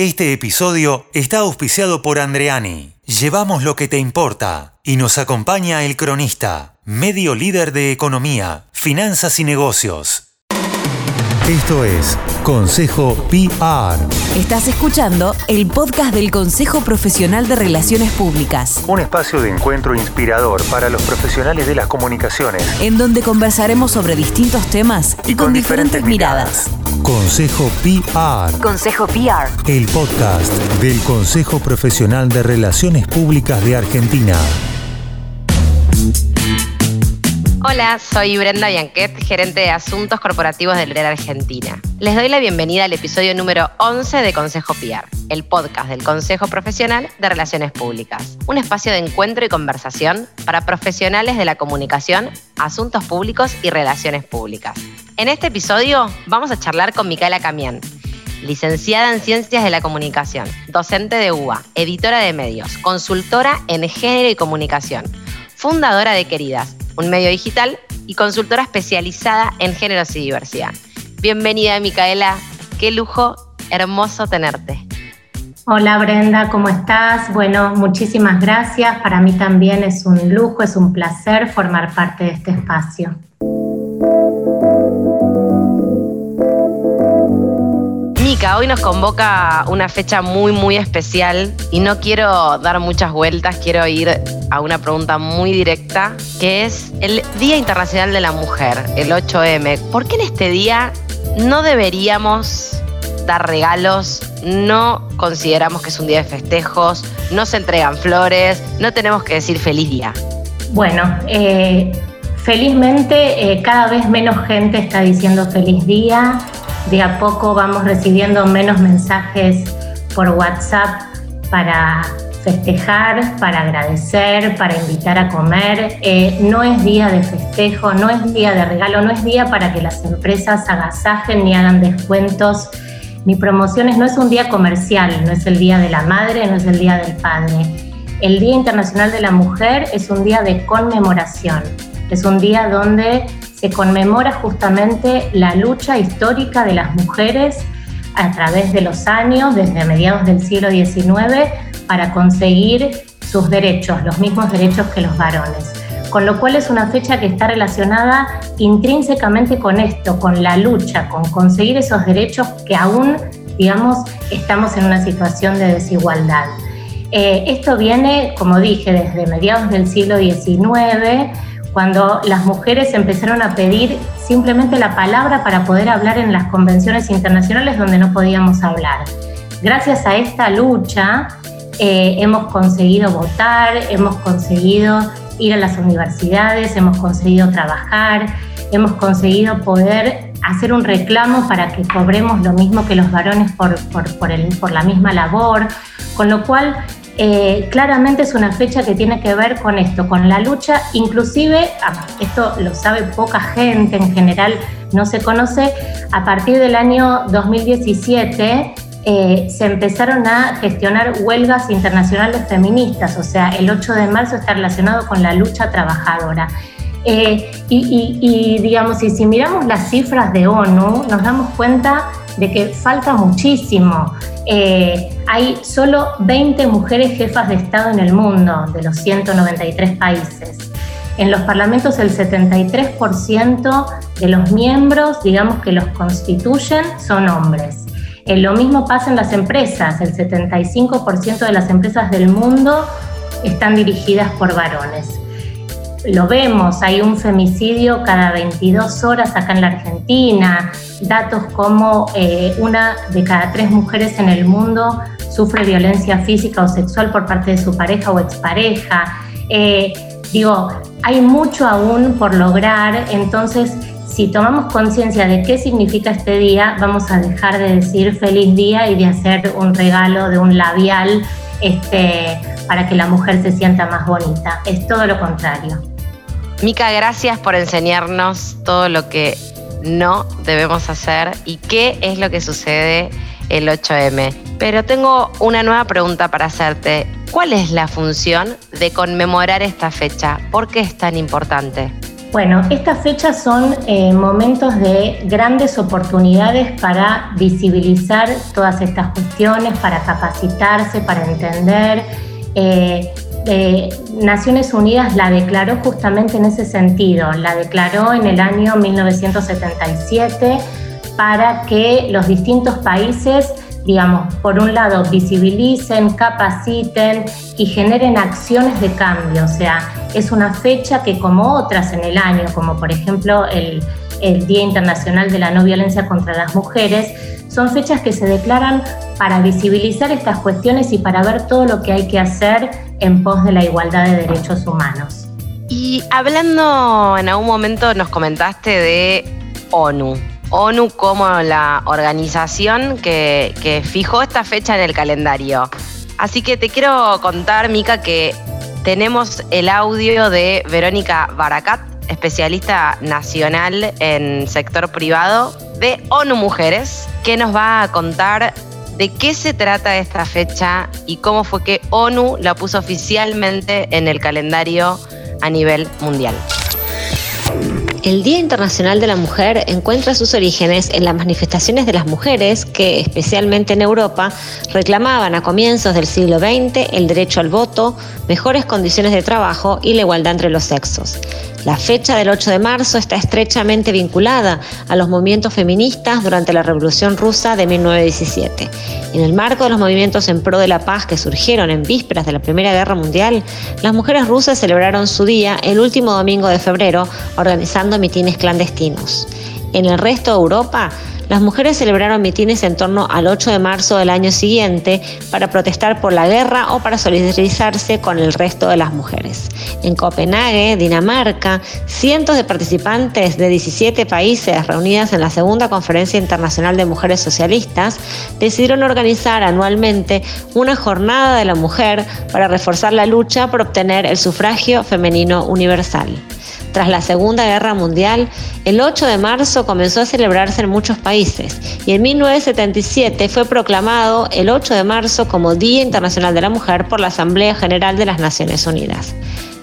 Este episodio está auspiciado por Andreani. Llevamos lo que te importa y nos acompaña el cronista, medio líder de economía, finanzas y negocios. Esto es Consejo PR. Estás escuchando el podcast del Consejo Profesional de Relaciones Públicas, Un espacio de encuentro inspirador para los profesionales de las comunicaciones en donde conversaremos sobre distintos temas y, con, diferentes, miradas. Consejo PR, Consejo PR. el podcast del Consejo Profesional de Relaciones Públicas de Argentina. Hola, soy Brenda Bianquet, gerente de Asuntos Corporativos del RER Argentina. Les doy la bienvenida al episodio número 11 de Consejo PR, el podcast del Consejo Profesional de Relaciones Públicas, un espacio de encuentro y conversación para profesionales de la comunicación, asuntos públicos y relaciones públicas. En este episodio vamos a charlar con Micaela Camián, licenciada en Ciencias de la Comunicación, docente de UBA, editora de medios, consultora en género y comunicación, fundadora de Queridas, un medio digital y consultora especializada en géneros y diversidad. Bienvenida, Micaela. Qué lujo, hermoso tenerte. Hola Brenda, ¿cómo estás? Bueno, muchísimas gracias. Para mí también es un lujo, es un placer formar parte de este espacio. Hoy nos convoca una fecha muy, muy especial y no quiero dar muchas vueltas, quiero ir a una pregunta muy directa, que es el Día Internacional de la Mujer, el 8M. ¿Por qué en este día no deberíamos dar regalos? No consideramos que es un día de festejos, no se entregan flores, no tenemos que decir feliz día. Bueno, eh, felizmente eh, cada vez menos gente está diciendo feliz día. De a poco vamos recibiendo menos mensajes por WhatsApp para festejar, para agradecer, para invitar a comer. Eh, no es día de festejo, no es día de regalo, no es día para que las empresas agasajen ni hagan descuentos ni promociones. No es un día comercial, no es el día de la madre, no es el día del padre. El Día Internacional de la Mujer es un día de conmemoración, es un día donde se conmemora justamente la lucha histórica de las mujeres a través de los años, desde mediados del siglo XIX, para conseguir sus derechos, los mismos derechos que los varones. Con lo cual es una fecha que está relacionada intrínsecamente con esto, con la lucha, con conseguir esos derechos que aún, digamos, estamos en una situación de desigualdad. Eh, esto viene, como dije, desde mediados del siglo XIX, cuando las mujeres empezaron a pedir simplemente la palabra para poder hablar en las convenciones internacionales donde no podíamos hablar. Gracias a esta lucha eh, hemos conseguido votar, hemos conseguido ir a las universidades, hemos conseguido trabajar, hemos conseguido poder hacer un reclamo para que cobremos lo mismo que los varones por, por, por, el, por la misma labor, con lo cual eh, claramente es una fecha que tiene que ver con esto, con la lucha, inclusive, esto lo sabe poca gente, en general no se conoce, a partir del año 2017 eh, se empezaron a gestionar huelgas internacionales feministas, o sea, el 8 de marzo está relacionado con la lucha trabajadora. Eh, y, digamos, y si miramos las cifras de ONU, nos damos cuenta de que falta muchísimo. Eh, hay solo 20 mujeres jefas de Estado en el mundo, de los 193 países. En los parlamentos el 73% de los miembros, digamos que los constituyen, son hombres. Eh, lo mismo pasa en las empresas, el 75% de las empresas del mundo están dirigidas por varones lo vemos, hay un femicidio cada 22 horas acá en la Argentina, datos como eh, una de cada tres mujeres en el mundo sufre violencia física o sexual por parte de su pareja o expareja. Eh, digo, hay mucho aún por lograr, entonces si tomamos conciencia de qué significa este día, vamos a dejar de decir feliz día y de hacer un regalo de un labial este, para que la mujer se sienta más bonita. Es todo lo contrario. Mica, gracias por enseñarnos todo lo que no debemos hacer y qué es lo que sucede el 8M. Pero tengo una nueva pregunta para hacerte. ¿Cuál es la función de conmemorar esta fecha? ¿Por qué es tan importante? Bueno, estas fechas son eh, momentos de grandes oportunidades para visibilizar todas estas cuestiones, para capacitarse, para entender. Eh, eh, Naciones Unidas la declaró justamente en ese sentido, la declaró en el año 1977 para que los distintos países digamos, por un lado, visibilicen, capaciten y generen acciones de cambio. O sea, es una fecha que como otras en el año, como por ejemplo el, Día Internacional de la No Violencia contra las Mujeres, son fechas que se declaran para visibilizar estas cuestiones y para ver todo lo que hay que hacer en pos de la igualdad de derechos humanos. Y hablando en algún momento nos comentaste de ONU. ONU como la organización que, fijó esta fecha en el calendario. Así que te quiero contar, Mica, que tenemos el audio de Verónica Baracat, especialista nacional en sector privado de ONU Mujeres, que nos va a contar de qué se trata esta fecha y cómo fue que ONU la puso oficialmente en el calendario a nivel mundial. El Día Internacional de la Mujer encuentra sus orígenes en las manifestaciones de las mujeres que, especialmente en Europa, reclamaban a comienzos del siglo XX el derecho al voto, mejores condiciones de trabajo y la igualdad entre los sexos. La fecha del 8 de marzo está estrechamente vinculada a los movimientos feministas durante la Revolución Rusa de 1917. En el marco de los movimientos en pro de la paz que surgieron en vísperas de la Primera Guerra Mundial, las mujeres rusas celebraron su día el último domingo de febrero, organizando mitines clandestinos. En el resto de Europa, las mujeres celebraron mitines en torno al 8 de marzo del año siguiente para protestar por la guerra o para solidarizarse con el resto de las mujeres. En Copenhague, Dinamarca, cientos de participantes de 17 países reunidas en la Segunda Conferencia Internacional de Mujeres Socialistas decidieron organizar anualmente una jornada de la mujer para reforzar la lucha por obtener el sufragio femenino universal. Tras la Segunda Guerra Mundial, el 8 de marzo comenzó a celebrarse en muchos países y en 1977 fue proclamado el 8 de marzo como Día Internacional de la Mujer por la Asamblea General de las Naciones Unidas.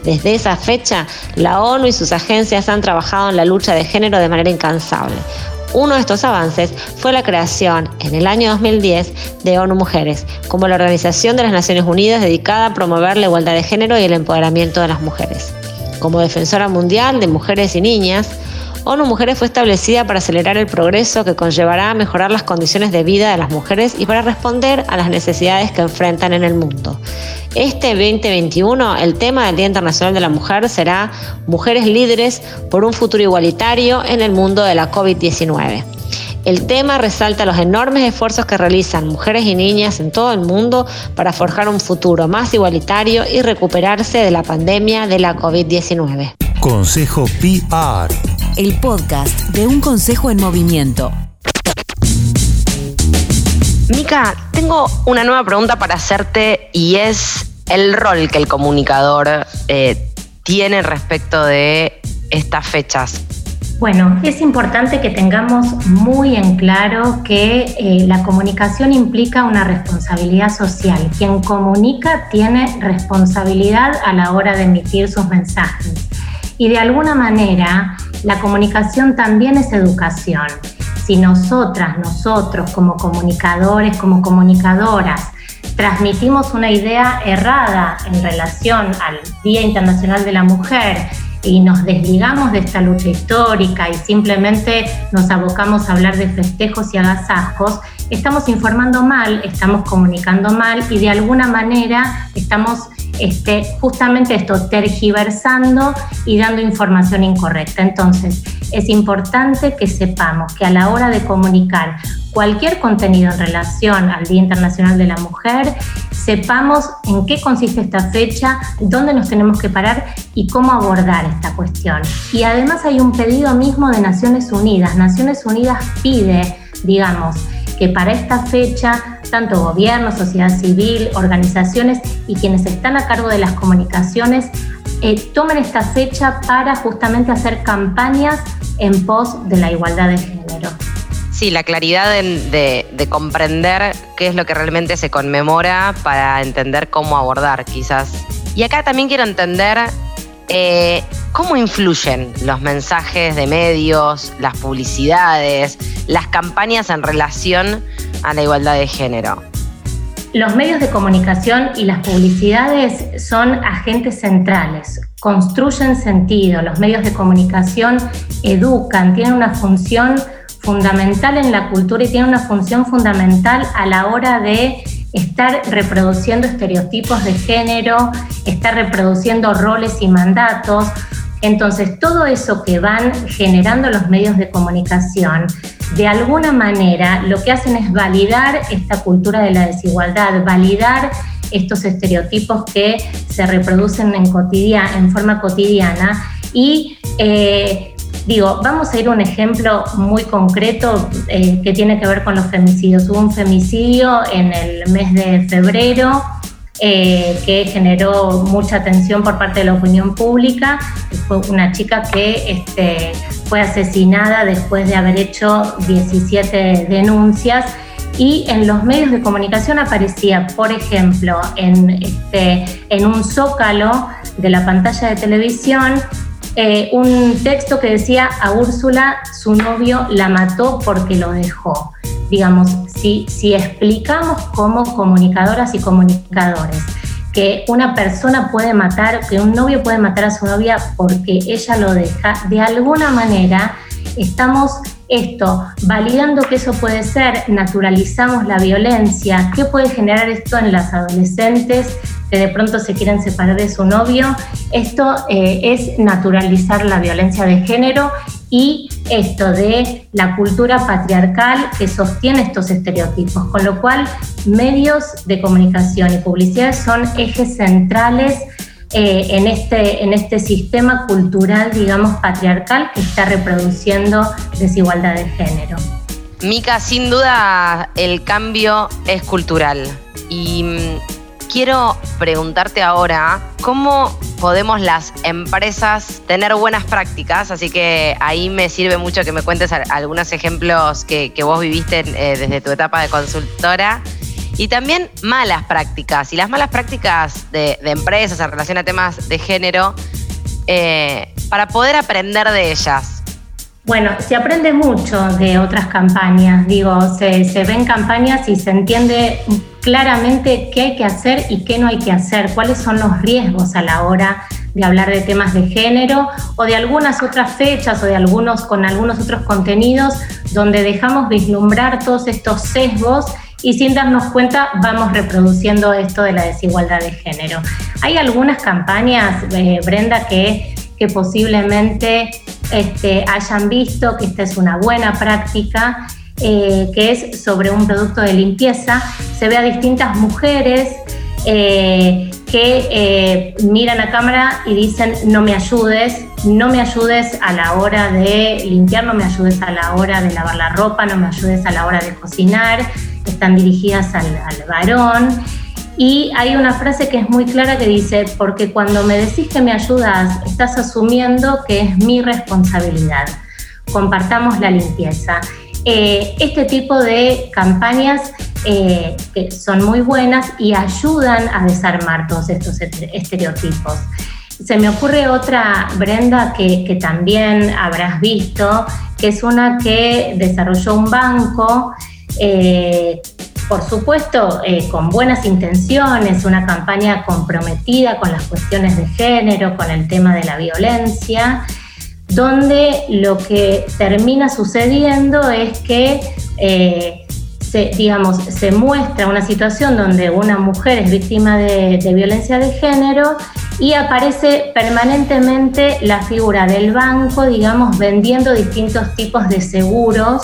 Desde esa fecha, la ONU y sus agencias han trabajado en la lucha de género de manera incansable. Uno de estos avances fue la creación, en el año 2010, de ONU Mujeres, como la Organización de las Naciones Unidas dedicada a promover la igualdad de género y el empoderamiento de las mujeres. Como defensora mundial de mujeres y niñas, ONU Mujeres fue establecida para acelerar el progreso que conllevará a mejorar las condiciones de vida de las mujeres y para responder a las necesidades que enfrentan en el mundo. Este 2021, el tema del Día Internacional de la Mujer será Mujeres líderes por un futuro igualitario en el mundo de la COVID-19. El tema resalta los enormes esfuerzos que realizan mujeres y niñas en todo el mundo para forjar un futuro más igualitario y recuperarse de la pandemia de la COVID-19. Consejo PR. El podcast de un consejo en movimiento. Mica, tengo una nueva pregunta para hacerte y es el rol que el comunicador eh, tiene respecto de estas fechas. Bueno, es importante que tengamos muy en claro que eh, la comunicación implica una responsabilidad social. Quien comunica tiene responsabilidad a la hora de emitir sus mensajes. Y de alguna manera, la comunicación también es educación. Si nosotras, nosotros como comunicadores, como comunicadoras, transmitimos una idea errada en relación al Día Internacional de la Mujer, y nos desligamos de esta lucha histórica y simplemente nos abocamos a hablar de festejos y agasajos, estamos informando mal, estamos comunicando mal y de alguna manera estamos este, justamente esto, tergiversando y dando información incorrecta. Entonces, es importante que sepamos que a la hora de comunicar cualquier contenido en relación al Día Internacional de la Mujer, sepamos en qué consiste esta fecha, dónde nos tenemos que parar y cómo abordar esta cuestión. Y además hay un pedido mismo de Naciones Unidas. Naciones Unidas pide, digamos, que para esta fecha tanto gobierno, sociedad civil, organizaciones y quienes están a cargo de las comunicaciones eh, tomen esta fecha para justamente hacer campañas en pos de la igualdad de género. Sí, la claridad de, comprender qué es lo que realmente se conmemora para entender cómo abordar quizás. Y acá también quiero entender eh, ¿cómo influyen los mensajes de medios, las publicidades, las campañas en relación a la igualdad de género? Los medios de comunicación y las publicidades son agentes centrales, construyen sentido, los medios de comunicación educan, tienen una función fundamental en la cultura y tienen una función fundamental a la hora de estar reproduciendo estereotipos de género, estar reproduciendo roles y mandatos. Entonces, todo eso que van generando los medios de comunicación, de alguna manera lo que hacen es validar esta cultura de la desigualdad, validar estos estereotipos que se reproducen en, en forma cotidiana y eh, digo, vamos a ir a un ejemplo muy concreto eh, que tiene que ver con los femicidios. Hubo un femicidio en el mes de febrero eh, que generó mucha atención por parte de la opinión pública. Fue una chica que este, fue asesinada después de haber hecho 17 denuncias. Y en los medios de comunicación aparecía, por ejemplo, en, este, en un zócalo de la pantalla de televisión, eh, un texto que decía a Úrsula su novio la mató porque lo dejó digamos, si, si explicamos como comunicadoras y comunicadores que una persona puede matar, que un novio puede matar a su novia porque ella lo deja, de alguna manera estamos esto, validando que eso puede ser, naturalizamos la violencia, ¿qué puede generar esto en las adolescentes que de pronto se quieren separar de su novio? Esto eh, es naturalizar la violencia de género y esto de la cultura patriarcal que sostiene estos estereotipos, con lo cual medios de comunicación y publicidad son ejes centrales eh, en, este, en este sistema cultural, digamos, patriarcal que está reproduciendo desigualdad de género. Mica, sin duda el cambio es cultural y mm, quiero preguntarte ahora cómo podemos las empresas tener buenas prácticas, así que ahí me sirve mucho que me cuentes algunos ejemplos que, vos viviste eh, desde tu etapa de consultora y también malas prácticas. Y las malas prácticas de, empresas en relación a temas de género, eh, para poder aprender de ellas. Bueno, se aprende mucho de otras campañas, digo, se, se, ven campañas y se entiende claramente qué hay que hacer y qué no hay que hacer, cuáles son los riesgos a la hora de hablar de temas de género o de algunas otras fechas o de algunos con algunos otros contenidos donde dejamos vislumbrar todos estos sesgos y sin darnos cuenta vamos reproduciendo esto de la desigualdad de género. Hay algunas campañas, eh, Brenda, que, que posiblemente este, hayan visto que esta es una buena práctica, eh, que es sobre un producto de limpieza. Se ve a distintas mujeres eh, que miran a cámara y dicen no me ayudes, no me ayudes a la hora de limpiar, no me ayudes a la hora de lavar la ropa, no me ayudes a la hora de cocinar, están dirigidas al, varón. Y hay una frase que es muy clara que dice, porque cuando me decís que me ayudas, estás asumiendo que es mi responsabilidad. Compartamos la limpieza. Eh, este tipo de campañas eh, son muy buenas y ayudan a desarmar todos estos estereotipos. Se me ocurre otra, Brenda, que, también habrás visto, que es una que desarrolló un banco eh, por supuesto, con buenas intenciones, una campaña comprometida con las cuestiones de género, con el tema de la violencia, donde lo que termina sucediendo es que eh, se, digamos, se muestra una situación donde una mujer es víctima de, violencia de género y aparece permanentemente la figura del banco, digamos, vendiendo distintos tipos de seguros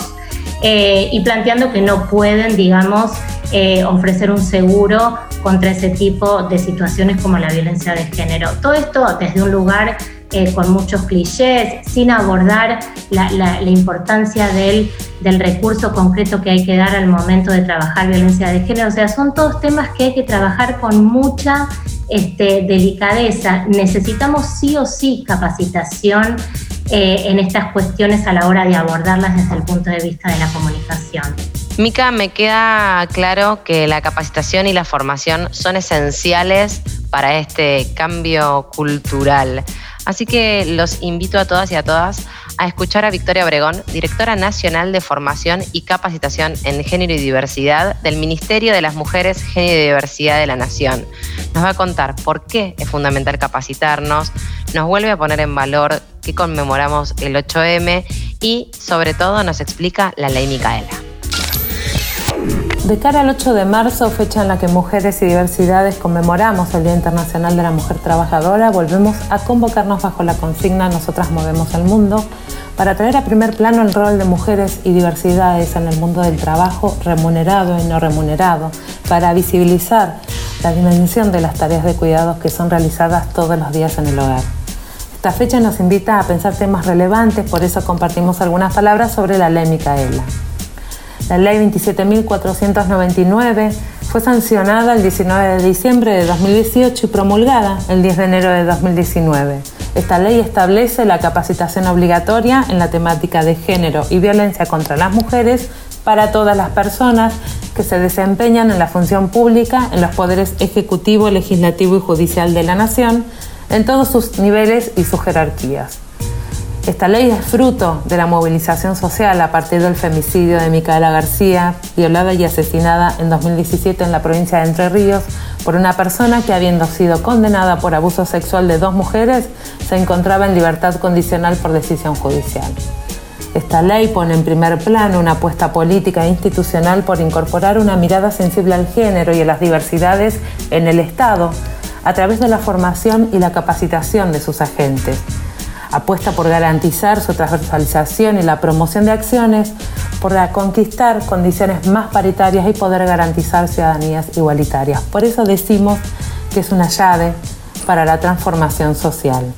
eh, y planteando que no pueden, digamos, eh, ofrecer un seguro contra ese tipo de situaciones como la violencia de género. Todo esto desde un lugar eh, con muchos clichés, sin abordar la, importancia del, recurso concreto que hay que dar al momento de trabajar violencia de género. O sea, son todos temas que hay que trabajar con mucha este, delicadeza. Necesitamos sí o sí capacitación eh, en estas cuestiones a la hora de abordarlas desde el punto de vista de la comunicación. Mica, me queda claro que la capacitación y la formación son esenciales para este cambio cultural. Así que los invito a todas y a todas a escuchar a Victoria Obregón, directora nacional de formación y capacitación en género y diversidad del Ministerio de las Mujeres, Género y Diversidad de la Nación. Nos va a contar por qué es fundamental capacitarnos, nos vuelve a poner en valor que conmemoramos el 8M y sobre todo nos explica la ley Micaela. De cara al 8 de marzo, fecha en la que Mujeres y Diversidades conmemoramos el Día Internacional de la Mujer Trabajadora, volvemos a convocarnos bajo la consigna Nosotras Movemos el Mundo para traer a primer plano el rol de mujeres y diversidades en el mundo del trabajo remunerado y no remunerado, para visibilizar la dimensión de las tareas de cuidados que son realizadas todos los días en el hogar. Esta fecha nos invita a pensar temas relevantes, por eso compartimos algunas palabras sobre la ley Micaela. La ley 27.499 fue sancionada el 19 de diciembre de 2018 y promulgada el 10 de enero de 2019. Esta ley establece la capacitación obligatoria en la temática de género y violencia contra las mujeres para todas las personas que se desempeñan en la función pública en los poderes ejecutivo, legislativo y judicial de la nación, en todos sus niveles y sus jerarquías. Esta ley es fruto de la movilización social a partir del femicidio de Micaela García, violada y asesinada en 2017 en la provincia de Entre Ríos por una persona que habiendo sido condenada por abuso sexual de dos mujeres, se encontraba en libertad condicional por decisión judicial. Esta ley pone en primer plano una apuesta política e institucional por incorporar una mirada sensible al género y a las diversidades en el Estado a través de la formación y la capacitación de sus agentes apuesta por garantizar su transversalización y la promoción de acciones, por conquistar condiciones más paritarias y poder garantizar ciudadanías igualitarias. Por eso decimos que es una llave para la transformación social.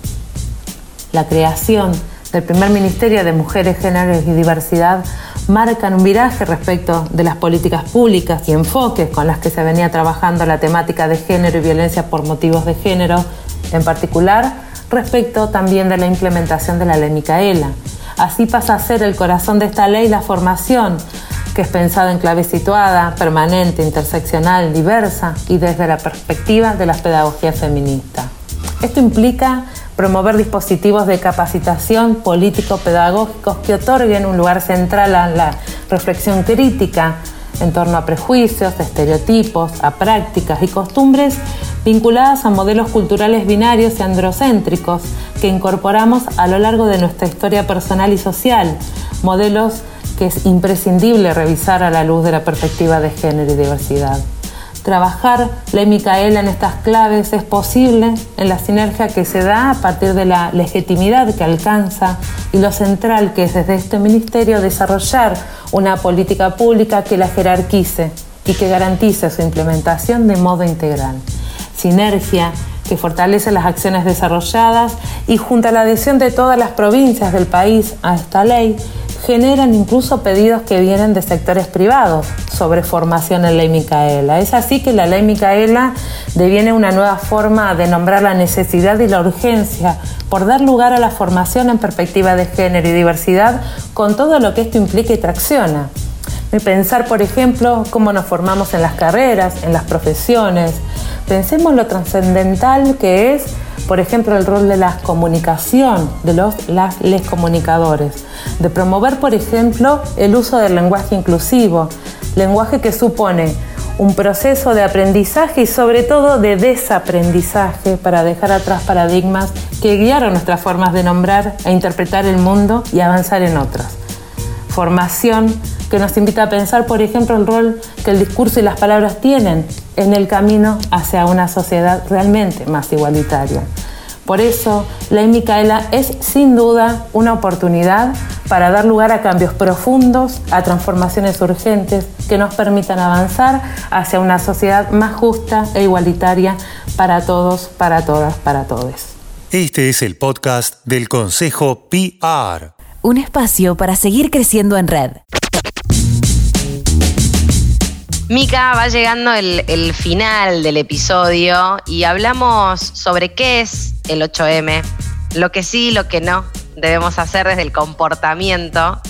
La creación del primer Ministerio de Mujeres, Géneros y Diversidad marcan un viraje respecto de las políticas públicas y enfoques con las que se venía trabajando la temática de género y violencia por motivos de género, en particular respecto también de la implementación de la ley Micaela. Así pasa a ser el corazón de esta ley la formación, que es pensada en clave situada, permanente, interseccional, diversa y desde la perspectiva de la pedagogía feminista. Esto implica promover dispositivos de capacitación político-pedagógicos que otorguen un lugar central a la reflexión crítica en torno a prejuicios, estereotipos, a prácticas y costumbres vinculadas a modelos culturales binarios y androcéntricos que incorporamos a lo largo de nuestra historia personal y social, modelos que es imprescindible revisar a la luz de la perspectiva de género y diversidad. Trabajar la Micaela en estas claves es posible en la sinergia que se da a partir de la legitimidad que alcanza y lo central que es desde este ministerio desarrollar una política pública que la jerarquice y que garantice su implementación de modo integral. Sinergia que fortalece las acciones desarrolladas y junto a la adhesión de todas las provincias del país a esta ley, generan incluso pedidos que vienen de sectores privados sobre formación en ley Micaela. Es así que la ley Micaela deviene una nueva forma de nombrar la necesidad y la urgencia por dar lugar a la formación en perspectiva de género y diversidad con todo lo que esto implica y tracciona. Pensar, por ejemplo, cómo nos formamos en las carreras, en las profesiones. Pensemos lo trascendental que es por ejemplo, el rol de la comunicación, de los las, les comunicadores, de promover, por ejemplo, el uso del lenguaje inclusivo, lenguaje que supone un proceso de aprendizaje y sobre todo de desaprendizaje para dejar atrás paradigmas que guiaron nuestras formas de nombrar e interpretar el mundo y avanzar en otras. Formación que nos invita a pensar, por ejemplo, el rol que el discurso y las palabras tienen en el camino hacia una sociedad realmente más igualitaria. Por eso, la Micaela es sin duda una oportunidad para dar lugar a cambios profundos, a transformaciones urgentes que nos permitan avanzar hacia una sociedad más justa e igualitaria para todos, para todas, para todos. Este es el podcast del Consejo PR. Un espacio para seguir creciendo en red. Mica, va llegando el, final del episodio y hablamos sobre qué es el 8M, lo que sí, lo que no debemos hacer desde el comportamiento,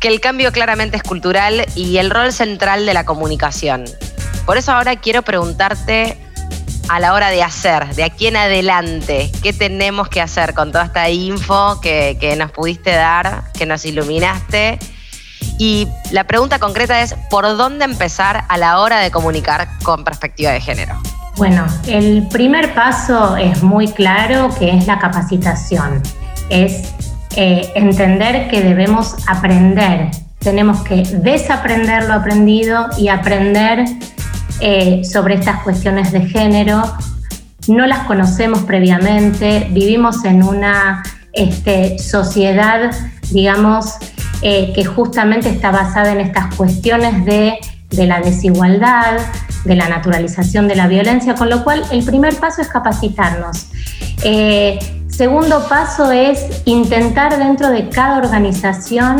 que el cambio claramente es cultural y el rol central de la comunicación. Por eso ahora quiero preguntarte a la hora de hacer, de aquí en adelante, qué tenemos que hacer con toda esta info que, que nos pudiste dar, que nos iluminaste. Y la pregunta concreta es, ¿por dónde empezar a la hora de comunicar con perspectiva de género? Bueno, el primer paso es muy claro, que es la capacitación. Es eh, entender que debemos aprender, tenemos que desaprender lo aprendido y aprender eh, sobre estas cuestiones de género. No las conocemos previamente, vivimos en una este, sociedad, digamos, eh, que justamente está basada en estas cuestiones de, la desigualdad, de la naturalización de la violencia, con lo cual el primer paso es capacitarnos. Eh, segundo paso es intentar dentro de cada organización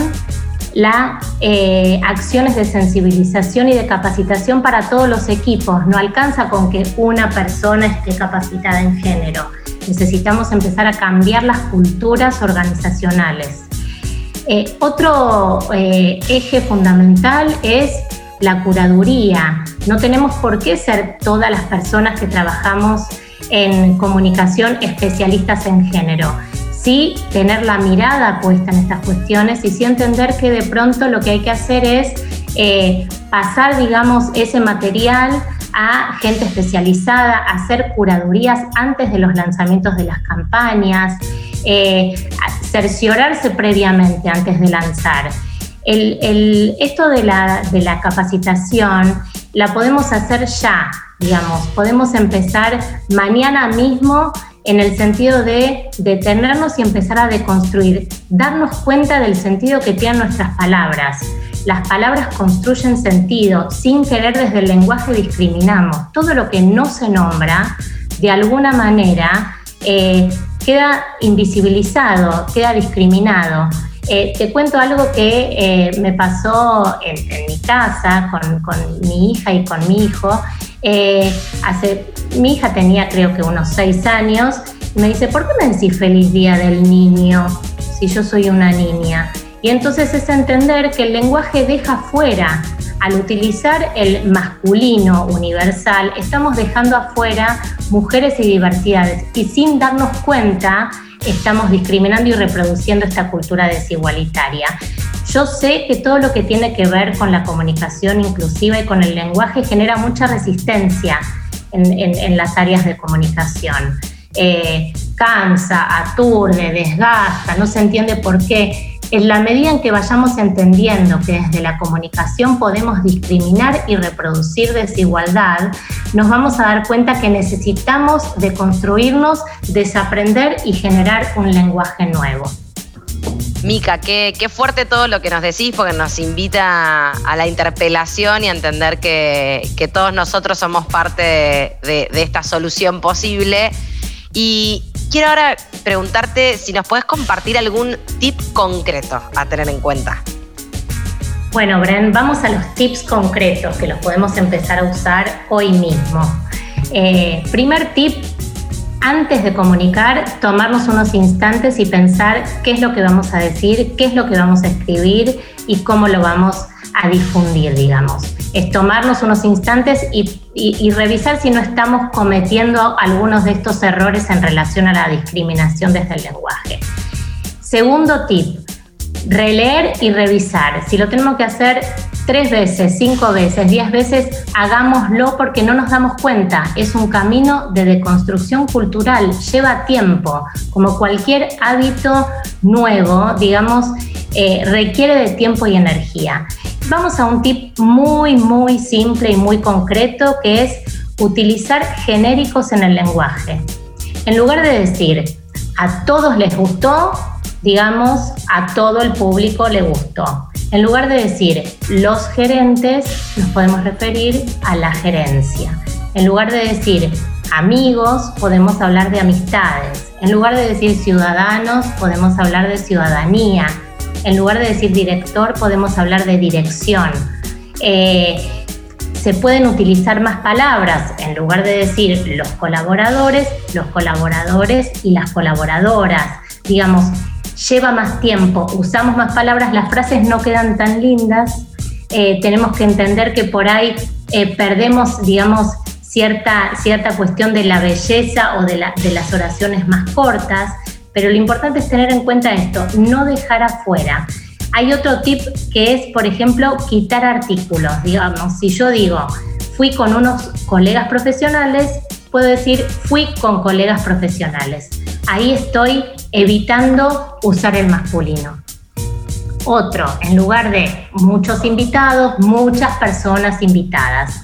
las eh, acciones de sensibilización y de capacitación para todos los equipos. No alcanza con que una persona esté capacitada en género. Necesitamos empezar a cambiar las culturas organizacionales. Eh, otro eh, eje fundamental es la curaduría. No tenemos por qué ser todas las personas que trabajamos en comunicación especialistas en género. Sí tener la mirada puesta en estas cuestiones y sí entender que de pronto lo que hay que hacer es eh, pasar, digamos, ese material a gente especializada, hacer curadurías antes de los lanzamientos de las campañas, eh, cerciorarse previamente antes de lanzar. esto de la, de la capacitación la podemos hacer ya, digamos, podemos empezar mañana mismo en el sentido de detenernos y empezar a deconstruir, darnos cuenta del sentido que tienen nuestras palabras. Las palabras construyen sentido, sin querer desde el lenguaje discriminamos. Todo lo que no se nombra, de alguna manera, eh, queda invisibilizado, queda discriminado. Eh, te cuento algo que eh, me pasó en, mi casa con, mi hija y con mi hijo. Eh, hace, mi hija tenía creo que unos seis años y me dice, ¿por qué me decís feliz día del niño si yo soy una niña? Y entonces es entender que el lenguaje deja fuera al utilizar el masculino universal, estamos dejando afuera mujeres y diversidades y sin darnos cuenta estamos discriminando y reproduciendo esta cultura desigualitaria. Yo sé que todo lo que tiene que ver con la comunicación inclusiva y con el lenguaje genera mucha resistencia en, las áreas de comunicación. Eh, cansa, aturde, desgasta, no se entiende por qué en la medida en que vayamos entendiendo que desde la comunicación podemos discriminar y reproducir desigualdad, nos vamos a dar cuenta que necesitamos deconstruirnos, desaprender y generar un lenguaje nuevo. Mica, qué, fuerte todo lo que nos decís, porque nos invita a la interpelación y a entender que, todos nosotros somos parte de, de esta solución posible. Y quiero ahora preguntarte si nos puedes compartir algún tip concreto a tener en cuenta. Bueno, Bren, vamos a los tips concretos que los podemos empezar a usar hoy mismo. Eh, primer tip, antes de comunicar, tomarnos unos instantes y pensar qué es lo que vamos a decir, qué es lo que vamos a escribir y cómo lo vamos a difundir, digamos. Es tomarnos unos instantes y, revisar si no estamos cometiendo algunos de estos errores en relación a la discriminación desde el lenguaje. Segundo tip, releer y revisar. Si lo tenemos que hacer tres veces, cinco veces, diez veces, hagámoslo porque no nos damos cuenta. Es un camino de deconstrucción cultural, lleva tiempo, como cualquier hábito nuevo, digamos, eh, requiere de tiempo y energía. Vamos a un tip muy, muy simple y muy concreto que es utilizar genéricos en el lenguaje. En lugar de decir a todos les gustó, digamos a todo el público le gustó. En lugar de decir los gerentes, nos podemos referir a la gerencia. En lugar de decir amigos, podemos hablar de amistades. En lugar de decir ciudadanos, podemos hablar de ciudadanía en lugar de decir director, podemos hablar de dirección. Eh, se pueden utilizar más palabras, en lugar de decir los colaboradores, los colaboradores y las colaboradoras. Digamos, lleva más tiempo, usamos más palabras, las frases no quedan tan lindas. Eh, tenemos que entender que por ahí eh, perdemos, digamos, cierta, cierta cuestión de la belleza o de, de las oraciones más cortas, pero lo importante es tener en cuenta esto, no dejar afuera. Hay otro tip que es, por ejemplo, quitar artículos. Digamos, si yo digo, fui con unos colegas profesionales, puedo decir, fui con colegas profesionales. Ahí estoy evitando usar el masculino. Otro, en lugar de muchos invitados, muchas personas invitadas.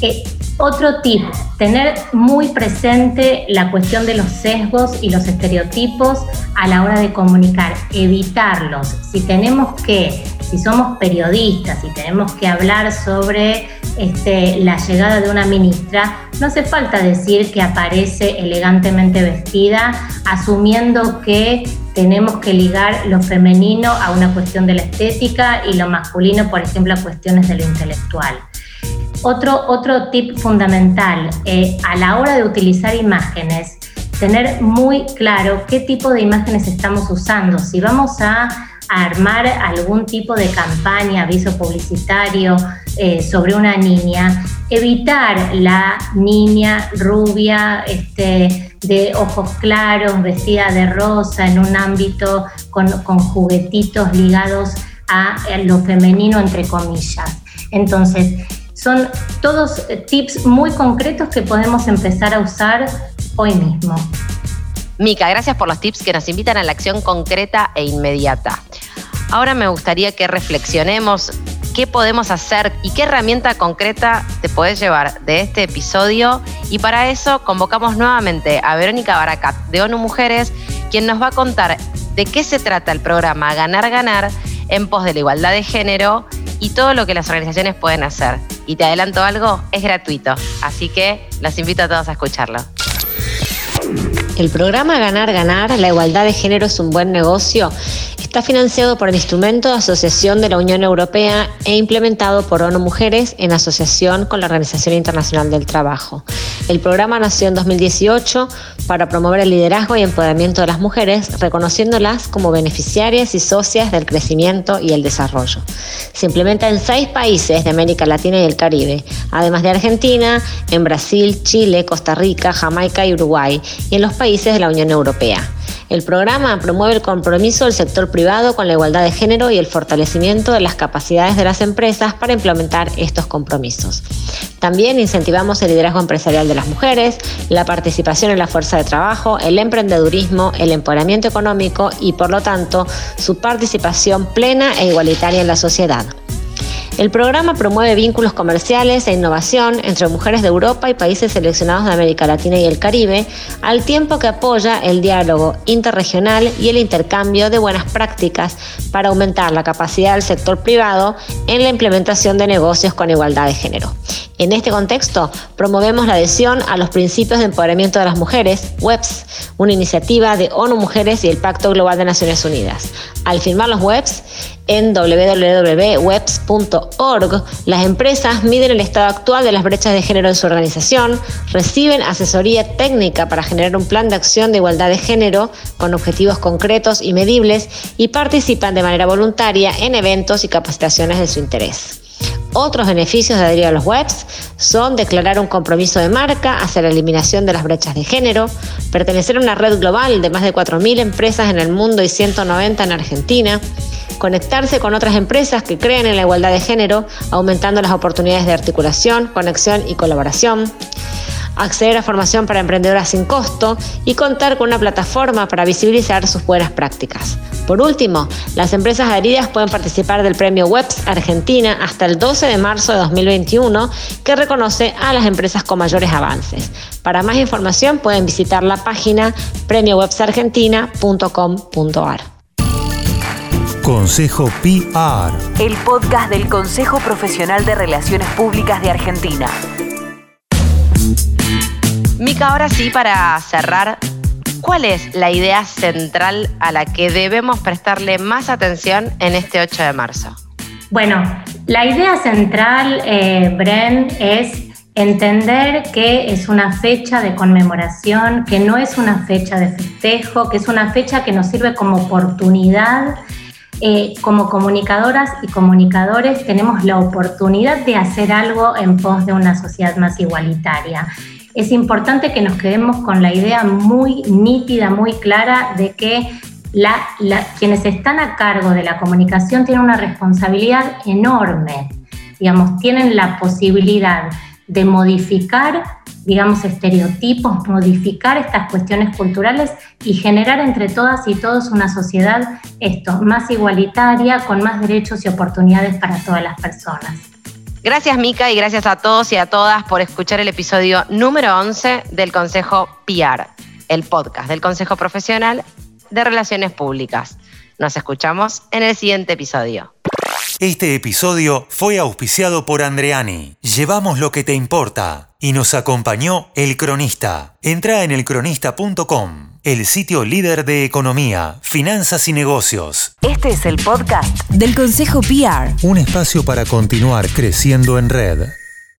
Eh, otro tip, tener muy presente la cuestión de los sesgos y los estereotipos a la hora de comunicar, evitarlos. Si tenemos que, si somos periodistas, si tenemos que hablar sobre este, la llegada de una ministra, no hace falta decir que aparece elegantemente vestida, asumiendo que tenemos que ligar lo femenino a una cuestión de la estética y lo masculino, por ejemplo, a cuestiones de lo intelectual. Otro, otro tip fundamental, eh, a la hora de utilizar imágenes, tener muy claro qué tipo de imágenes estamos usando. Si vamos a, armar algún tipo de campaña, aviso publicitario eh, sobre una niña, evitar la niña rubia, este, de ojos claros, vestida de rosa, en un ámbito con, con juguetitos ligados a lo femenino, entre comillas. Entonces, son todos eh, tips muy concretos que podemos empezar a usar hoy mismo. Mica, gracias por los tips que nos invitan a la acción concreta e inmediata. Ahora me gustaría que reflexionemos qué podemos hacer y qué herramienta concreta te puedes llevar de este episodio. Y para eso convocamos nuevamente a Verónica Baracat de ONU Mujeres, quien nos va a contar de qué se trata el programa Ganar Ganar en pos de la igualdad de género y todo lo que las organizaciones pueden hacer. Y te adelanto algo, es gratuito, así que los invito a todos a escucharlo. El programa Ganar Ganar, la igualdad de género es un buen negocio, Está financiado por el Instrumento de Asociación de la Unión Europea e implementado por ONU Mujeres en asociación con la Organización Internacional del Trabajo. El programa nació en 2018 para promover el liderazgo y empoderamiento de las mujeres, reconociéndolas como beneficiarias y socias del crecimiento y el desarrollo. Se implementa en seis países de América Latina y el Caribe, además de Argentina, en Brasil, Chile, Costa Rica, Jamaica y Uruguay, y en los países de la Unión Europea. El programa promueve el compromiso del sector privado con la igualdad de género y el fortalecimiento de las capacidades de las empresas para implementar estos compromisos. También incentivamos el liderazgo empresarial de las mujeres, la participación en la fuerza de trabajo, el emprendedurismo, el empoderamiento económico y, por lo tanto, su participación plena e igualitaria en la sociedad. El programa promueve vínculos comerciales e innovación entre mujeres de Europa y países seleccionados de América Latina y el Caribe, al tiempo que apoya el diálogo interregional y el intercambio de buenas prácticas para aumentar la capacidad del sector privado en la implementación de negocios con igualdad de género. En este contexto, promovemos la adhesión a los principios de empoderamiento de las mujeres, WEBS, una iniciativa de ONU Mujeres y el Pacto Global de Naciones Unidas. Al firmar los WEBS, en www.webs.org, las empresas miden el estado actual de las brechas de género en su organización, reciben asesoría técnica para generar un plan de acción de igualdad de género con objetivos concretos y medibles y participan de manera voluntaria en eventos y capacitaciones de su interés. Otros beneficios de adherir a los webs son declarar un compromiso de marca hacia la eliminación de las brechas de género, pertenecer a una red global de más de 4.000 empresas en el mundo y 190 en Argentina, conectarse con otras empresas que creen en la igualdad de género, aumentando las oportunidades de articulación, conexión y colaboración, acceder a formación para emprendedoras sin costo y contar con una plataforma para visibilizar sus buenas prácticas. Por último, las empresas adheridas pueden participar del premio WEBS Argentina hasta el 12 de marzo de 2021, que reconoce a las empresas con mayores avances. Para más información pueden visitar la página premiowebsargentina.com.ar. Consejo PR. El podcast del Consejo Profesional de Relaciones Públicas de Argentina. Mica, ahora sí, para cerrar, ¿cuál es la idea central a la que debemos prestarle más atención en este 8 de marzo? Bueno, la idea central, eh, Bren, es entender que es una fecha de conmemoración, que no es una fecha de festejo, que es una fecha que nos sirve como oportunidad eh, como comunicadoras y comunicadores tenemos la oportunidad de hacer algo en pos de una sociedad más igualitaria. Es importante que nos quedemos con la idea muy nítida, muy clara de que quienes están a cargo de la comunicación tienen una responsabilidad enorme, digamos, tienen la posibilidad de modificar, digamos, estereotipos, modificar estas cuestiones culturales y generar entre todas y todos una sociedad esto, más igualitaria, con más derechos y oportunidades para todas las personas. Gracias Mica y gracias a todos y a todas por escuchar el episodio número 11 del Consejo PR, el podcast del Consejo Profesional de Relaciones Públicas. Nos escuchamos en el siguiente episodio. Este episodio fue auspiciado por Andreani. Llevamos lo que te importa. Y nos acompañó El Cronista. Entra en elcronista.com, el sitio líder de economía, finanzas y negocios. Este es el podcast del Consejo PR. Un espacio para continuar creciendo en red.